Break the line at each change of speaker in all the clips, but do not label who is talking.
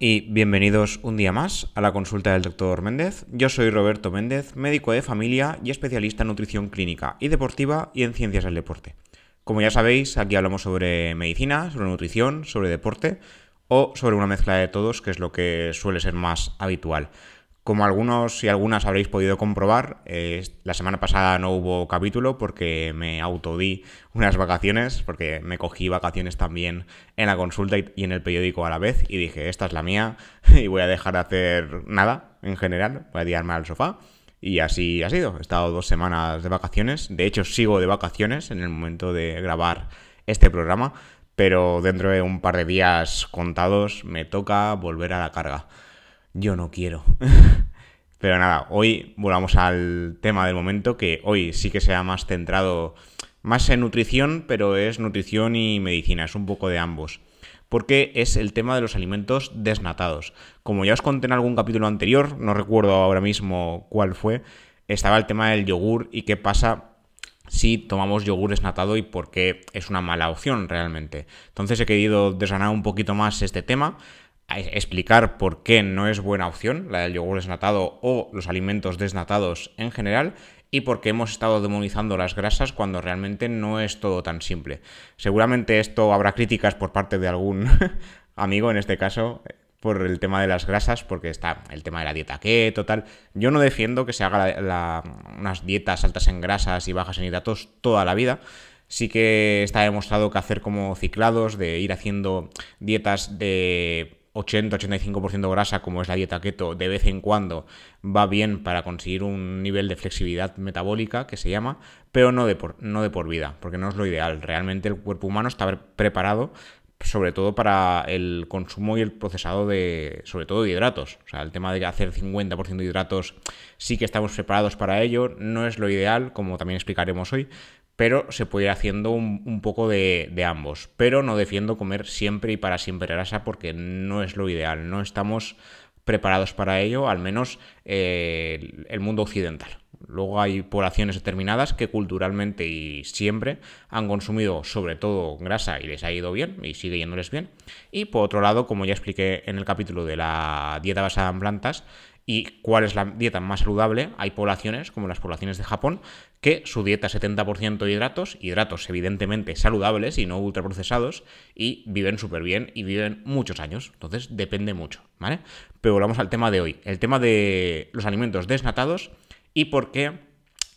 y bienvenidos un día más a la consulta del doctor Méndez. Yo soy Roberto Méndez, médico de familia y especialista en nutrición clínica y deportiva y en ciencias del deporte. Como ya sabéis, aquí hablamos sobre medicina, sobre nutrición, sobre deporte o sobre una mezcla de todos, que es lo que suele ser más habitual. Como algunos y algunas habréis podido comprobar, eh, la semana pasada no hubo capítulo porque me autodí unas vacaciones, porque me cogí vacaciones también en la consulta y, en el periódico a la vez y dije, esta es la mía y voy a dejar de hacer nada en general, voy a tirarme al sofá. Y así ha sido. He estado dos semanas de vacaciones. De hecho, sigo de vacaciones en el momento de grabar este programa. Pero dentro de un par de días contados me toca volver a la carga. Yo no quiero. Pero nada, hoy volvamos al tema del momento, que hoy sí que sea más centrado, más en nutrición, pero es nutrición y medicina, es un poco de ambos. Porque es el tema de los alimentos desnatados. Como ya os conté en algún capítulo anterior, no recuerdo ahora mismo cuál fue, estaba el tema del yogur y qué pasa si tomamos yogur desnatado y por qué es una mala opción realmente. Entonces he querido desgranar un poquito más este tema explicar por qué no es buena opción la del yogur desnatado o los alimentos desnatados en general y por qué hemos estado demonizando las grasas cuando realmente no es todo tan simple. Seguramente esto habrá críticas por parte de algún amigo, en este caso, por el tema de las grasas, porque está el tema de la dieta keto, tal. Yo no defiendo que se haga unas dietas altas en grasas y bajas en hidratos toda la vida. Sí que está demostrado que hacer como ciclados, de ir haciendo dietas de 80-85% grasa, como es la dieta keto, de vez en cuando va bien para conseguir un nivel de flexibilidad metabólica, que se llama, pero no de por, no de por vida, porque no es lo ideal. Realmente el cuerpo humano está preparado sobre todo para el consumo y el procesado de, sobre todo de hidratos. O sea, el tema de hacer 50% de hidratos sí que estamos preparados para ello, no es lo ideal, como también explicaremos hoy, pero se puede ir haciendo un, poco de, ambos. Pero no defiendo comer siempre y para siempre grasa porque no es lo ideal, no estamos preparados para ello, al menos eh, el mundo occidental. Luego hay poblaciones determinadas que culturalmente y siempre han consumido sobre todo grasa y les ha ido bien y sigue yéndoles bien. Y por otro lado, como ya expliqué en el capítulo de la dieta basada en plantas, y cuál es la dieta más saludable, hay poblaciones, como las poblaciones de Japón, que su dieta es 70% de hidratos, hidratos evidentemente saludables y no ultraprocesados, y viven súper bien y viven muchos años. Entonces depende mucho, ¿vale? Pero volvamos al tema de hoy, el tema de los alimentos desnatados y por qué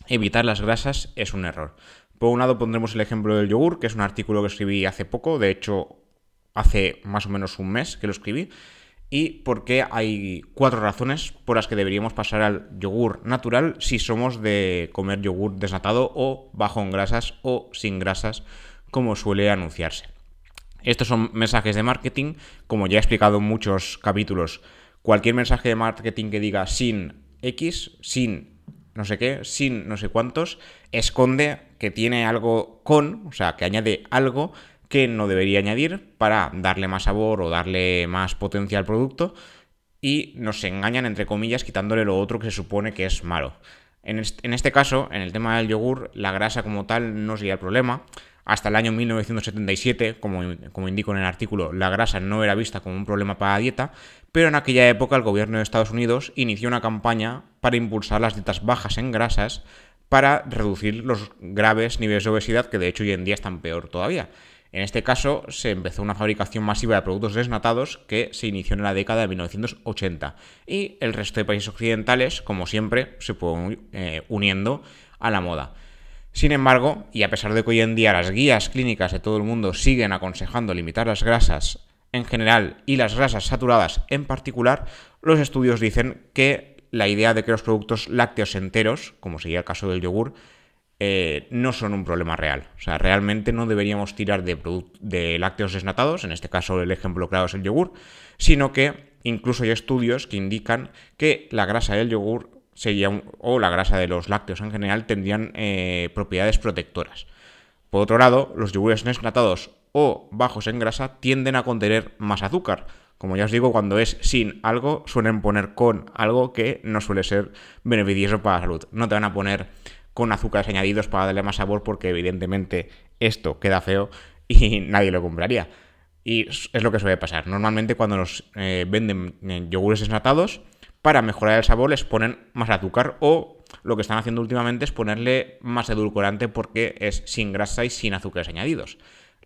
evitar las grasas es un error. Por un lado pondremos el ejemplo del yogur, que es un artículo que escribí hace poco, de hecho hace más o menos un mes que lo escribí, y por qué hay cuatro razones por las que deberíamos pasar al yogur natural si somos de comer yogur desnatado o bajo en grasas o sin grasas, como suele anunciarse. Estos son mensajes de marketing, como ya he explicado en muchos capítulos. Cualquier mensaje de marketing que diga sin X, sin no sé qué, sin no sé cuántos, esconde que tiene algo con, o sea, que añade algo que no debería añadir para darle más sabor o darle más potencia al producto y nos engañan entre comillas quitándole lo otro que se supone que es malo. En este, caso, en el tema del yogur, la grasa como tal no sería el problema. Hasta el año 1977, como, como indico en el artículo, la grasa no era vista como un problema para la dieta, pero en aquella época el gobierno de Estados Unidos inició una campaña para impulsar las dietas bajas en grasas para reducir los graves niveles de obesidad que de hecho hoy en día están peor todavía. En este caso, se empezó una fabricación masiva de productos desnatados que se inició en la década de 1980 y el resto de países occidentales, como siempre, se fueron eh, uniendo a la moda. Sin embargo, y a pesar de que hoy en día las guías clínicas de todo el mundo siguen aconsejando limitar las grasas en general y las grasas saturadas en particular, los estudios dicen que la idea de que los productos lácteos enteros, como sería el caso del yogur, eh, no son un problema real. O sea, realmente no deberíamos tirar de, de lácteos desnatados, en este caso el ejemplo claro es el yogur, sino que incluso hay estudios que indican que la grasa del yogur sería o la grasa de los lácteos en general tendrían eh, propiedades protectoras. Por otro lado, los yogures desnatados o bajos en grasa tienden a contener más azúcar. Como ya os digo, cuando es sin algo, suelen poner con algo que no suele ser beneficioso para la salud. No te van a poner con azúcares añadidos para darle más sabor porque evidentemente esto queda feo y nadie lo compraría. Y es lo que suele pasar. Normalmente cuando nos eh, venden eh, yogures desnatados, para mejorar el sabor les ponen más azúcar o lo que están haciendo últimamente es ponerle más edulcorante porque es sin grasa y sin azúcares añadidos.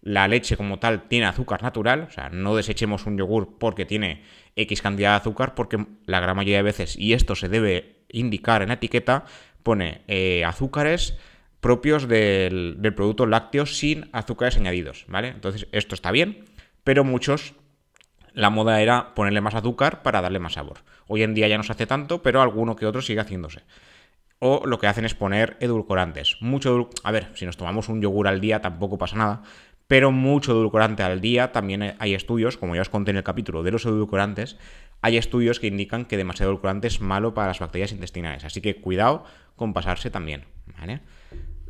La leche como tal tiene azúcar natural, o sea, no desechemos un yogur porque tiene X cantidad de azúcar, porque la gran mayoría de veces, y esto se debe indicar en la etiqueta, pone eh, azúcares propios del, producto lácteo sin azúcares añadidos, ¿vale? Entonces, esto está bien, pero muchos la moda era ponerle más azúcar para darle más sabor. Hoy en día ya no se hace tanto, pero alguno que otro sigue haciéndose. O lo que hacen es poner edulcorantes. Mucho A ver, si nos tomamos un yogur al día tampoco pasa nada, pero mucho edulcorante al día. También hay estudios, como ya os conté en el capítulo de los edulcorantes, hay estudios que indican que demasiado edulcorante es malo para las bacterias intestinales. Así que cuidado con pasarse también.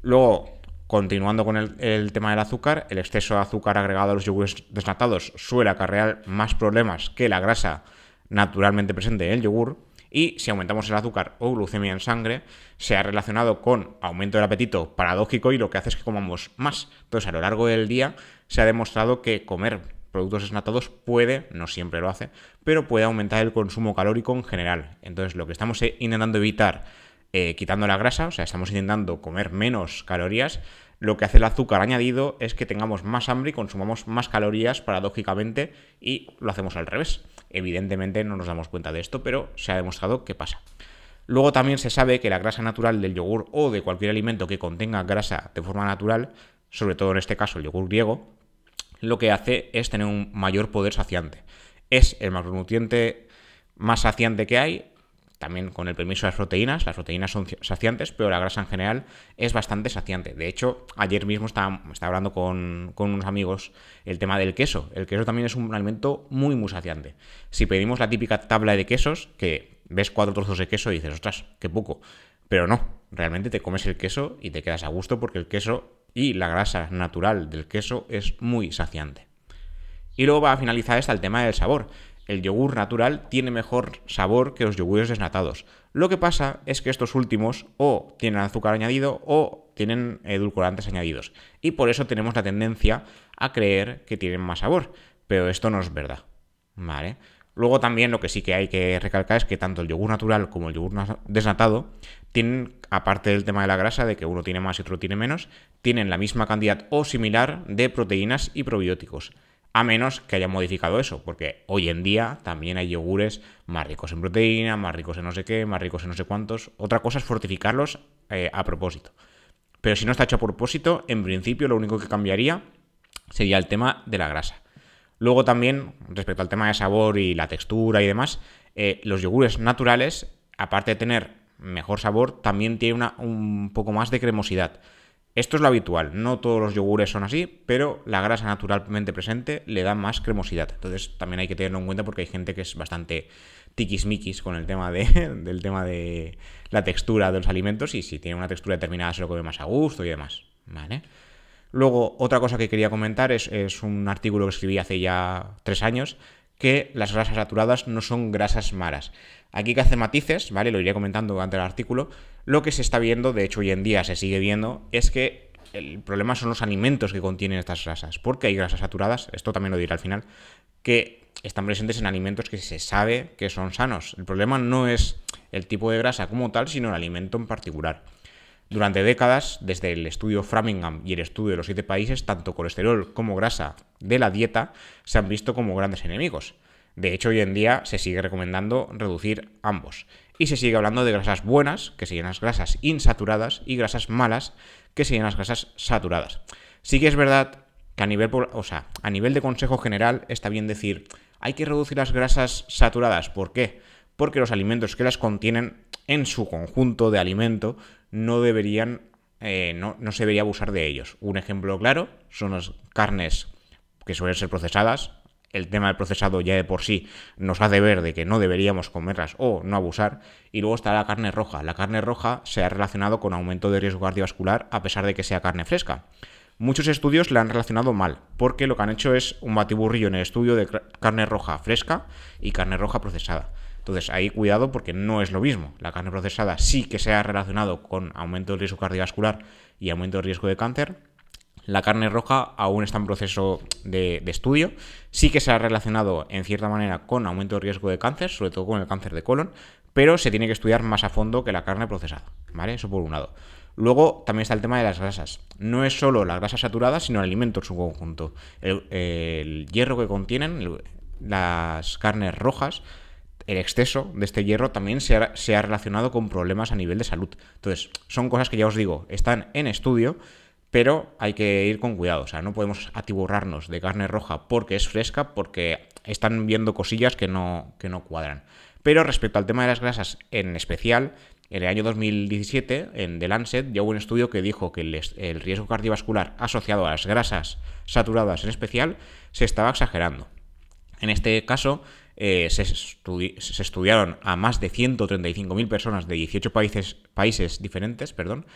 Luego, continuando con el, el, tema del azúcar, el exceso de azúcar agregado a los yogures desnatados suele acarrear más problemas que la grasa naturalmente presente en el yogur y si aumentamos el azúcar o glucemia en sangre, se ha relacionado con aumento del apetito paradójico y lo que hace es que comamos más. Entonces, a lo largo del día se ha demostrado que comer productos desnatados puede, no siempre lo hace, pero puede aumentar el consumo calórico en general. Entonces, lo que estamos intentando evitar eh, quitando la grasa, o sea, estamos intentando comer menos calorías, lo que hace el azúcar añadido es que tengamos más hambre y consumamos más calorías paradójicamente y lo hacemos al revés. Evidentemente no nos damos cuenta de esto, pero se ha demostrado que pasa. Luego también se sabe que la grasa natural del yogur o de cualquier alimento que contenga grasa de forma natural, sobre todo en este caso el yogur griego, lo que hace es tener un mayor poder saciante. Es el macronutriente más saciante que hay, también con el permiso de las proteínas. Las proteínas son saciantes, pero la grasa en general es bastante saciante. De hecho, ayer mismo estaba, estaba hablando con, con, unos amigos el tema del queso. El queso también es un alimento muy, muy saciante. Si pedimos la típica tabla de quesos, que ves cuatro trozos de queso y dices, ostras, qué poco. Pero no, realmente te comes el queso y te quedas a gusto porque el queso y la grasa natural del queso es muy saciante. Y luego va a finalizar está el tema del sabor el yogur natural tiene mejor sabor que los yogures desnatados. Lo que pasa es que estos últimos o tienen azúcar añadido o tienen edulcorantes añadidos. Y por eso tenemos la tendencia a creer que tienen más sabor. Pero esto no es verdad. ¿Vale? Luego también lo que sí que hay que recalcar es que tanto el yogur natural como el yogur desnatado tienen, aparte del tema de la grasa, de que uno tiene más y otro tiene menos, tienen la misma cantidad o similar de proteínas y probióticos a menos que hayan modificado eso, porque hoy en día también hay yogures más ricos en proteína, más ricos en no sé qué, más ricos en no sé cuántos. Otra cosa es fortificarlos eh, a propósito. Pero si no está hecho a propósito, en principio lo único que cambiaría sería el tema de la grasa. Luego también, respecto al tema de sabor y la textura y demás, eh, los yogures naturales, aparte de tener mejor sabor, también tienen un poco más de cremosidad. Esto es lo habitual, no todos los yogures son así, pero la grasa naturalmente presente le da más cremosidad. Entonces también hay que tenerlo en cuenta porque hay gente que es bastante tiquismiquis con el tema de, del tema de la textura de los alimentos y si tiene una textura determinada se lo come más a gusto y demás. ¿Vale? Luego, otra cosa que quería comentar es, un artículo que escribí hace ya tres años que las grasas saturadas no son grasas malas. Aquí que hace matices, ¿vale? Lo iré comentando durante el artículo. Lo que se está viendo, de hecho hoy en día se sigue viendo, es que el problema son los alimentos que contienen estas grasas. Porque hay grasas saturadas, esto también lo diré al final, que están presentes en alimentos que se sabe que son sanos. El problema no es el tipo de grasa como tal, sino el alimento en particular. Durante décadas, desde el estudio Framingham y el estudio de los siete países, tanto colesterol como grasa de la dieta se han visto como grandes enemigos. De hecho, hoy en día se sigue recomendando reducir ambos. Y se sigue hablando de grasas buenas, que serían las grasas insaturadas, y grasas malas, que serían las grasas saturadas. Sí que es verdad que a nivel, o sea, a nivel de consejo general está bien decir, hay que reducir las grasas saturadas. ¿Por qué? Porque los alimentos que las contienen en su conjunto de alimento no deberían, eh, no, no se debería abusar de ellos. Un ejemplo claro son las carnes que suelen ser procesadas, el tema del procesado ya de por sí nos hace ver de que no deberíamos comerlas o no abusar. Y luego está la carne roja. La carne roja se ha relacionado con aumento de riesgo cardiovascular a pesar de que sea carne fresca. Muchos estudios la han relacionado mal, porque lo que han hecho es un batiburrillo en el estudio de carne roja fresca y carne roja procesada. Entonces ahí cuidado porque no es lo mismo. La carne procesada sí que se ha relacionado con aumento de riesgo cardiovascular y aumento de riesgo de cáncer. La carne roja aún está en proceso de, estudio. Sí que se ha relacionado en cierta manera con aumento de riesgo de cáncer, sobre todo con el cáncer de colon, pero se tiene que estudiar más a fondo que la carne procesada. ¿Vale? Eso por un lado. Luego también está el tema de las grasas. No es solo la grasa saturada, sino el alimento en su conjunto. El, hierro que contienen las carnes rojas, el exceso de este hierro también se ha, relacionado con problemas a nivel de salud. Entonces, son cosas que ya os digo, están en estudio pero hay que ir con cuidado, o sea, no podemos atiborrarnos de carne roja porque es fresca, porque están viendo cosillas que no, que no cuadran. Pero respecto al tema de las grasas en especial, en el año 2017, en The Lancet, ya hubo un estudio que dijo que el, riesgo cardiovascular asociado a las grasas saturadas en especial se estaba exagerando. En este caso, eh, se, estudiaron a más de 135.000 personas de 18 países, países diferentes, perdón,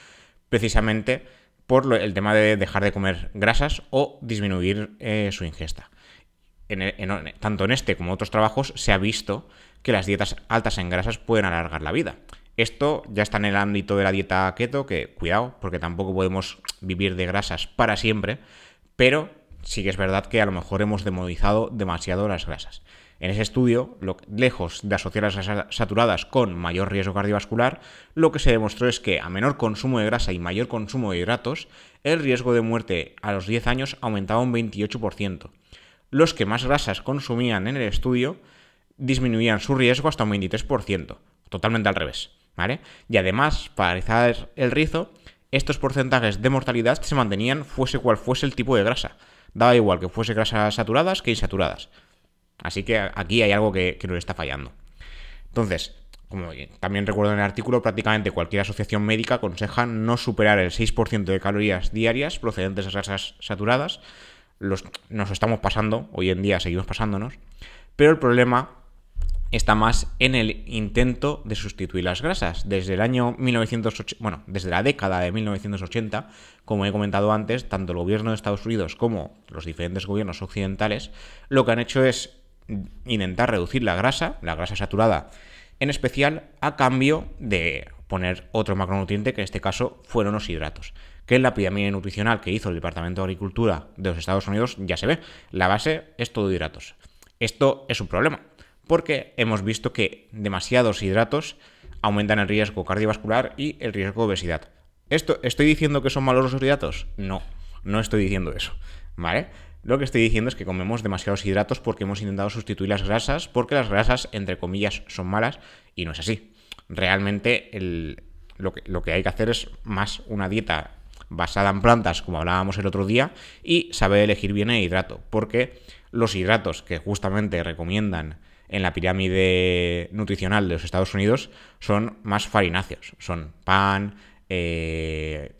precisamente por el tema de dejar de comer grasas o disminuir eh, su ingesta. tanto en este como en otros trabajos se ha visto que las dietas altas en grasas pueden alargar la vida. Esto ya está en el ámbito de la dieta keto, que cuidado, porque tampoco podemos vivir de grasas para siempre, pero sí que es verdad que a lo mejor hemos demonizado demasiado las grasas. En ese estudio, lejos de asociar las grasas saturadas con mayor riesgo cardiovascular, lo que se demostró es que a menor consumo de grasa y mayor consumo de hidratos, el riesgo de muerte a los 10 años aumentaba un 28%. Los que más grasas consumían en el estudio disminuían su riesgo hasta un 23%, totalmente al revés. Y además, para rizar el rizo, estos porcentajes de mortalidad se mantenían fuese cual fuese el tipo de grasa. Daba igual que fuese grasas saturadas que insaturadas. Así que aquí hay algo que, nos está fallando. Entonces, como también recuerdo en el artículo, prácticamente cualquier asociación médica aconseja no superar el 6% de calorías diarias procedentes de grasas saturadas. Nos estamos pasando, hoy en día seguimos pasándonos, pero el problema está más en el intento de sustituir las grasas. Desde el año 1980, bueno, desde la década de 1980, como he comentado antes, tanto el gobierno de Estados Unidos como los diferentes gobiernos occidentales lo que han hecho es intentar reducir la grasa, la grasa saturada en especial, a cambio de poner otro macronutriente, que en este caso fueron los hidratos. Que en la pirámide nutricional que hizo el Departamento de Agricultura de los Estados Unidos ya se ve. La base es todo hidratos. Esto es un problema, porque hemos visto que demasiados hidratos aumentan el riesgo cardiovascular y el riesgo de obesidad. ¿Esto, ¿Estoy diciendo que son malos los hidratos? No, no estoy diciendo eso. ¿Vale? Lo que estoy diciendo es que comemos demasiados hidratos porque hemos intentado sustituir las grasas, porque las grasas, entre comillas, son malas, y no es así. Realmente lo, que, hay que hacer es más una dieta basada en plantas, como hablábamos el otro día, y saber elegir bien el hidrato, porque los hidratos que justamente recomiendan en la pirámide nutricional de los Estados Unidos son más farináceos, son pan, eh,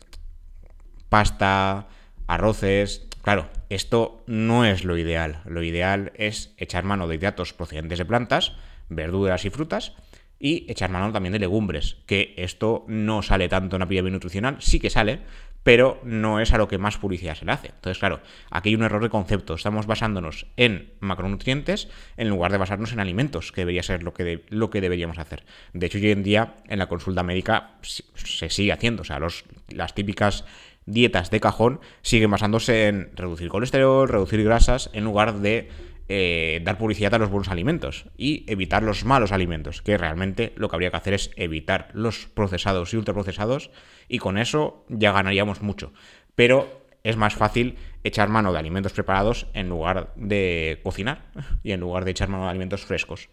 pasta, arroces, Claro, esto no es lo ideal. Lo ideal es echar mano de hidratos procedentes de plantas, verduras y frutas, y echar mano también de legumbres, que esto no sale tanto en la pirámide nutricional, sí que sale, pero no es a lo que más publicidad se le hace. Entonces, claro, aquí hay un error de concepto. Estamos basándonos en macronutrientes en lugar de basarnos en alimentos, que debería ser lo que, lo que deberíamos hacer. De hecho, hoy en día en la consulta médica se sigue haciendo. O sea, los, las típicas dietas de cajón siguen basándose en reducir colesterol, reducir grasas, en lugar de eh, dar publicidad a los buenos alimentos y evitar los malos alimentos, que realmente lo que habría que hacer es evitar los procesados y ultraprocesados y con eso ya ganaríamos mucho. Pero es más fácil echar mano de alimentos preparados en lugar de cocinar y en lugar de echar mano de alimentos frescos.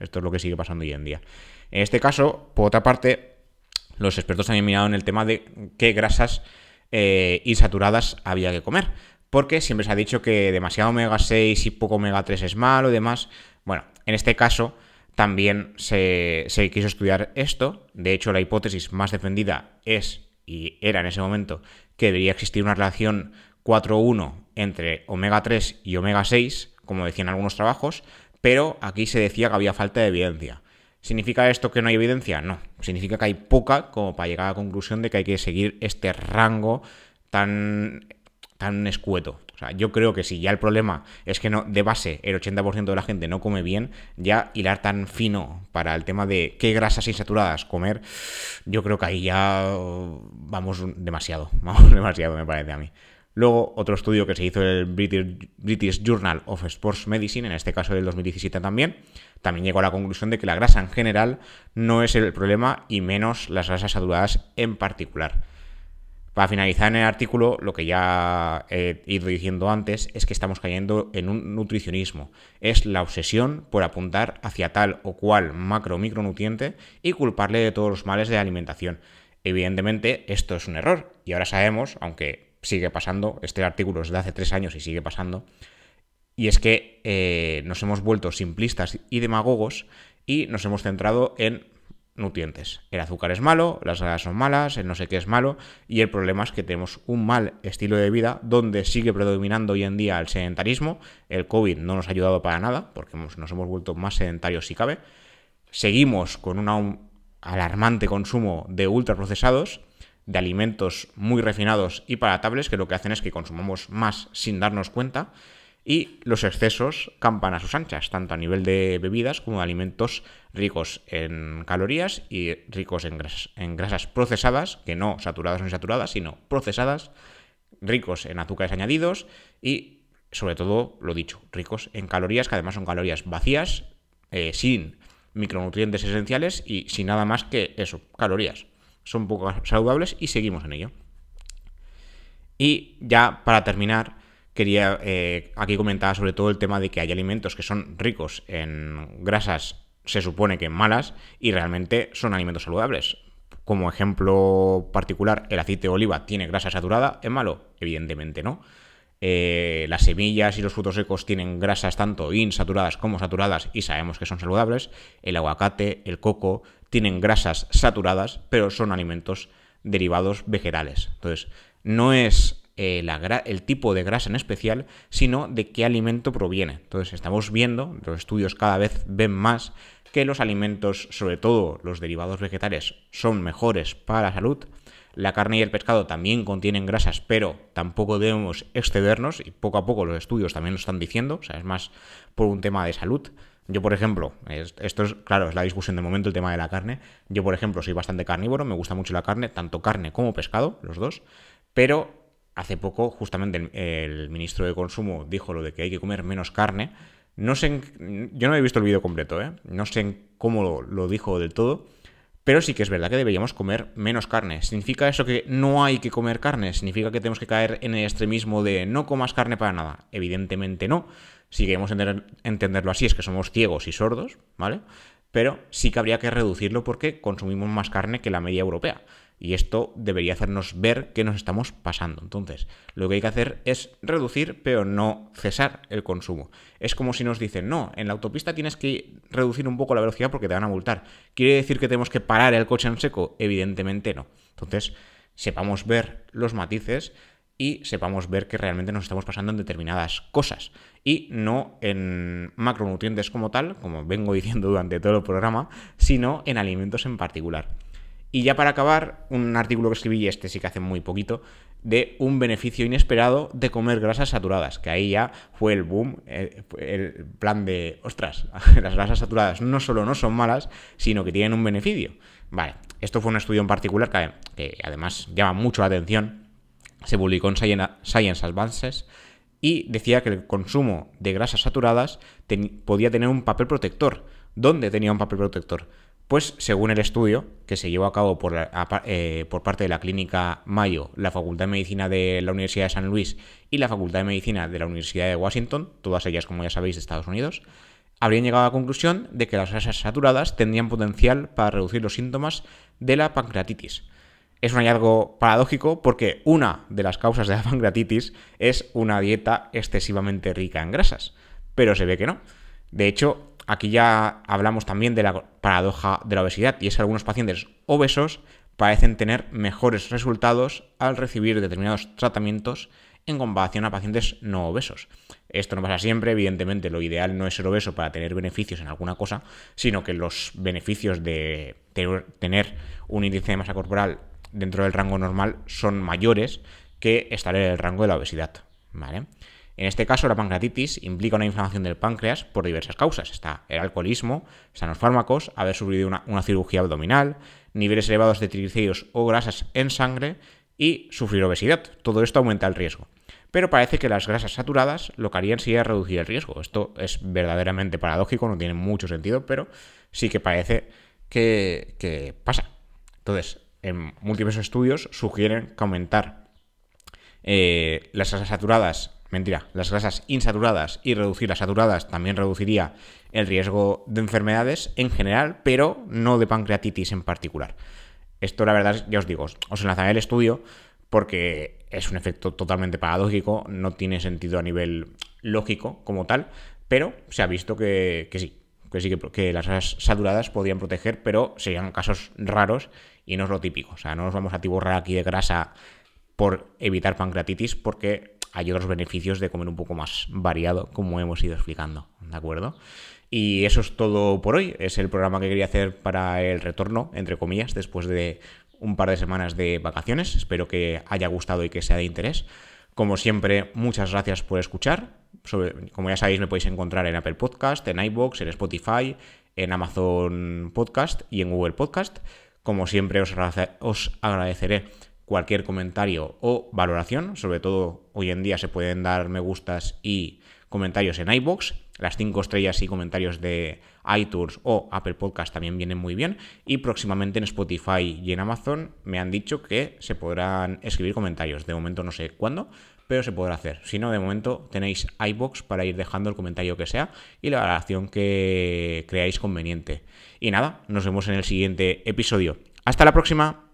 Esto es lo que sigue pasando hoy en día. En este caso, por otra parte, los expertos han mirado en el tema de qué grasas eh, insaturadas había que comer. Porque siempre se ha dicho que demasiado omega 6 y poco omega 3 es malo y demás. Bueno, en este caso también se, se quiso estudiar esto. De hecho, la hipótesis más defendida es, y era en ese momento, que debería existir una relación 4-1 entre omega 3 y omega 6, como decían algunos trabajos, pero aquí se decía que había falta de evidencia. ¿Significa esto que no hay evidencia? No. Significa que hay poca como para llegar a la conclusión de que hay que seguir este rango tan, tan escueto. O sea, yo creo que si ya el problema es que no, de base el 80% de la gente no come bien, ya hilar tan fino para el tema de qué grasas insaturadas comer, yo creo que ahí ya vamos demasiado. Vamos demasiado, me parece a mí. Luego, otro estudio que se hizo en el British Journal of Sports Medicine, en este caso del 2017 también, también llegó a la conclusión de que la grasa en general no es el problema y menos las grasas saturadas en particular. Para finalizar en el artículo, lo que ya he ido diciendo antes es que estamos cayendo en un nutricionismo. Es la obsesión por apuntar hacia tal o cual macro o micronutriente y culparle de todos los males de la alimentación. Evidentemente, esto es un error y ahora sabemos, aunque sigue pasando, este artículo es de hace tres años y sigue pasando, y es que eh, nos hemos vuelto simplistas y demagogos y nos hemos centrado en nutrientes. El azúcar es malo, las grasas son malas, el no sé qué es malo, y el problema es que tenemos un mal estilo de vida donde sigue predominando hoy en día el sedentarismo. El COVID no nos ha ayudado para nada, porque nos hemos vuelto más sedentarios si cabe. Seguimos con un alarmante consumo de ultraprocesados, de alimentos muy refinados y palatables, que lo que hacen es que consumamos más sin darnos cuenta y los excesos campan a sus anchas, tanto a nivel de bebidas como de alimentos ricos en calorías y ricos en grasas, procesadas, que no saturadas o insaturadas, sino procesadas, ricos en azúcares añadidos y, sobre todo, lo dicho, ricos en calorías, que además son calorías vacías, eh, sin micronutrientes esenciales y sin nada más que eso, calorías. Son poco saludables y seguimos en ello. Y ya para terminar, quería eh, aquí comentar sobre todo el tema de que hay alimentos que son ricos en grasas, se supone que malas, y realmente son alimentos saludables. Como ejemplo particular, el aceite de oliva tiene grasa saturada, ¿es malo? Evidentemente no. Eh, las semillas y los frutos secos tienen grasas tanto insaturadas como saturadas y sabemos que son saludables. El aguacate, el coco tienen grasas saturadas, pero son alimentos derivados vegetales. Entonces, no es eh, el tipo de grasa en especial, sino de qué alimento proviene. Entonces estamos viendo, los estudios cada vez ven más que los alimentos, sobre todo los derivados vegetales, son mejores para la salud. La carne y el pescado también contienen grasas, pero tampoco debemos excedernos y poco a poco los estudios también lo están diciendo, o sea, es más por un tema de salud. Yo, por ejemplo, esto es, claro, es la discusión de momento, el tema de la carne. Yo, por ejemplo, soy bastante carnívoro, me gusta mucho la carne, tanto carne como pescado, los dos, pero hace poco justamente el, ministro de Consumo dijo lo de que hay que comer menos carne. No sé, yo no he visto el vídeo completo, ¿eh? no sé cómo lo, dijo del todo, pero sí que es verdad que deberíamos comer menos carne. ¿Significa eso que no hay que comer carne? ¿Significa que tenemos que caer en el extremismo de no comas carne para nada? Evidentemente no. Si queremos entenderlo así es que somos ciegos y sordos, ¿vale? Pero sí que habría que reducirlo porque consumimos más carne que la media europea. Y esto debería hacernos ver que nos estamos pasando. Entonces, lo que hay que hacer es reducir, pero no cesar el consumo. Es como si nos dicen, no, en la autopista tienes que reducir un poco la velocidad porque te van a multar. ¿Quiere decir que tenemos que parar el coche en seco? Evidentemente no. Entonces, sepamos ver los matices y sepamos ver que realmente nos estamos pasando en determinadas cosas y no en macronutrientes como tal, como vengo diciendo durante todo el programa, sino en alimentos en particular. Y ya para acabar, un artículo que escribí, este sí que hace muy poquito, de un beneficio inesperado de comer grasas saturadas, que ahí ya fue el boom, eh, el, plan de, ostras, las grasas saturadas no solo no son malas, sino que tienen un beneficio. Vale, esto fue un estudio en particular que, además llama mucho la atención, se publicó en Science Advances y decía que el consumo de grasas saturadas podía tener un papel protector. ¿Dónde tenía un papel protector? Pues según el estudio que se llevó a cabo por, eh, por, parte de la Clínica Mayo, la Facultad de Medicina de la Universidad de San Luis y la Facultad de Medicina de la Universidad de Washington, todas ellas como ya sabéis de Estados Unidos, habrían llegado a la conclusión de que las grasas saturadas tendrían potencial para reducir los síntomas de la pancreatitis. Es un hallazgo paradójico porque una de las causas de la pancreatitis es una dieta excesivamente rica en grasas, pero se ve que no. De hecho, aquí ya hablamos también de la paradoja de la obesidad y es que algunos pacientes obesos parecen tener mejores resultados al recibir determinados tratamientos en comparación a pacientes no obesos. Esto no pasa siempre, evidentemente lo ideal no es ser obeso para tener beneficios en alguna cosa, sino que los beneficios de tener un índice de masa corporal dentro del rango normal son mayores que estar en el rango de la obesidad. ¿Vale? En este caso, la pancreatitis implica una inflamación del páncreas por diversas causas. Está el alcoholismo, están los fármacos, haber sufrido una, cirugía abdominal, niveles elevados de triglicéridos o grasas en sangre y sufrir obesidad. Todo esto aumenta el riesgo. pero parece que las grasas saturadas lo que harían sería reducir el riesgo. Esto es verdaderamente paradójico, no tiene mucho sentido, pero sí que parece que, pasa. Entonces, en múltiples estudios sugieren que aumentar eh, las grasas saturadas, mentira, las grasas insaturadas y reducir las saturadas también reduciría el riesgo de enfermedades en general, pero no de pancreatitis en particular. Esto la verdad, ya os digo, os enlazaré el estudio porque es un efecto totalmente paradójico, no tiene sentido a nivel lógico como tal, pero se ha visto que, sí, que sí que, las grasas saturadas podrían proteger, pero serían casos raros y no es lo típico. O sea, no nos vamos a tiborrar aquí de grasa por evitar pancreatitis porque hay otros beneficios de comer un poco más variado, como hemos ido explicando, ¿de acuerdo? Y eso es todo por hoy. Es el programa que quería hacer para el retorno, entre comillas, después de un par de semanas de vacaciones. Espero que haya gustado y que sea de interés. Como siempre, muchas gracias por escuchar. como ya sabéis, me podéis encontrar en Apple Podcast, en iBox, en Spotify, en Amazon Podcast y en Google Podcast. Como siempre, os, os agradeceré cualquier comentario o valoración. Sobre todo, hoy en día se pueden dar me gustas y comentarios en iBox. Las 5 estrellas y comentarios de iTunes o Apple Podcast también vienen muy bien. Y próximamente en Spotify y en Amazon me han dicho que se podrán escribir comentarios. De momento no sé cuándo, pero se podrá hacer. Si no, de momento tenéis iBox para ir dejando el comentario que sea y la valoración que creáis conveniente. Y nada, nos vemos en el siguiente episodio. Hasta la próxima.